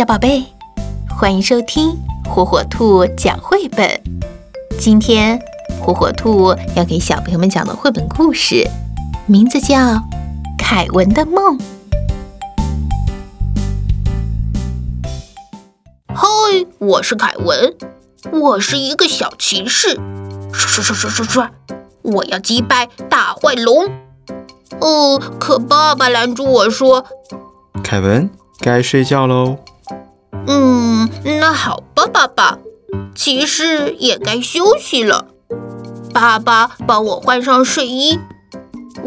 小宝贝，欢迎收听火火兔讲绘本。今天火火兔要给小朋友们讲的绘本故事，名字叫《凯文的梦》。嗨，我是凯文，我是一个小骑士，刷刷刷刷刷刷，我要击败大坏龙。哦，可爸爸拦住我说：“凯文，该睡觉喽。”嗯，那好吧，爸爸，骑士也该休息了。爸爸帮我换上睡衣，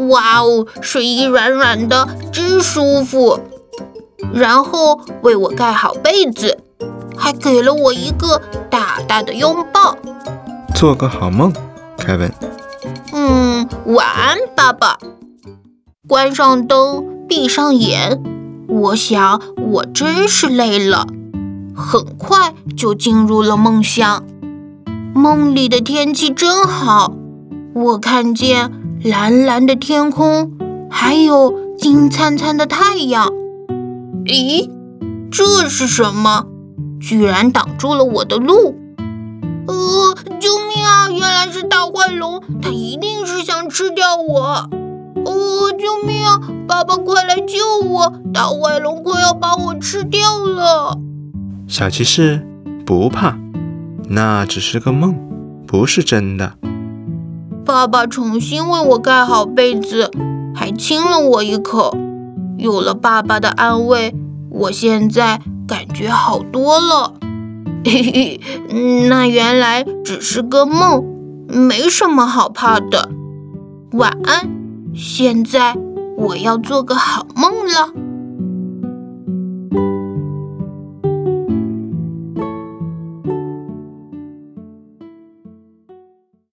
哇哦，睡衣软软的，真舒服。然后为我盖好被子，还给了我一个大大的拥抱。做个好梦，凯文。嗯，晚安，爸爸。关上灯，闭上眼，我想我真是累了。很快就进入了梦乡，梦里的天气真好，我看见蓝蓝的天空，还有金灿灿的太阳。咦，这是什么？居然挡住了我的路！呃，救命啊！原来是大坏龙，它一定是想吃掉我！哦，救命啊！爸爸，快来救我！大坏龙快要把我吃掉了！小骑士，不怕，那只是个梦，不是真的。爸爸重新为我盖好被子，还亲了我一口。有了爸爸的安慰，我现在感觉好多了。嘿嘿，那原来只是个梦，没什么好怕的。晚安，现在我要做个好梦了。